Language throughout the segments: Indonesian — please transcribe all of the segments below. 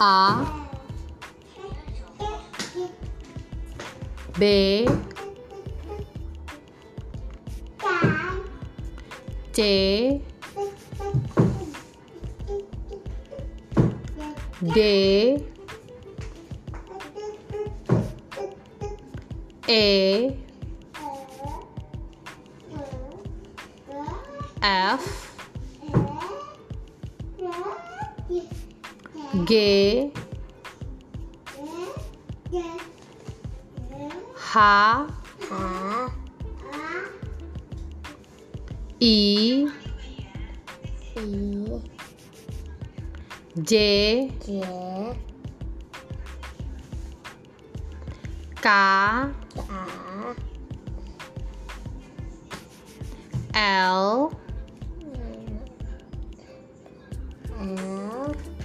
A. B. C. D. E. F gay,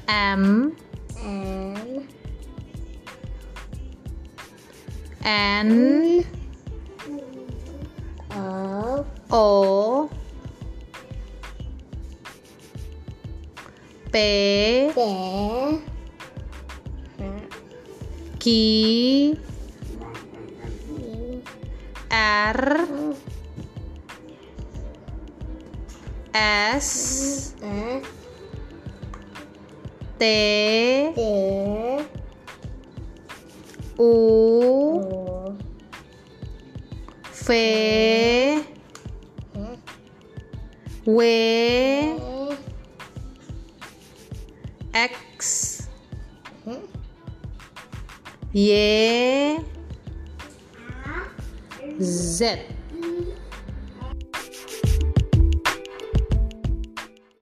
M. N. O. P. P Q. R. S T. T. U. U V. W. X. Y. Z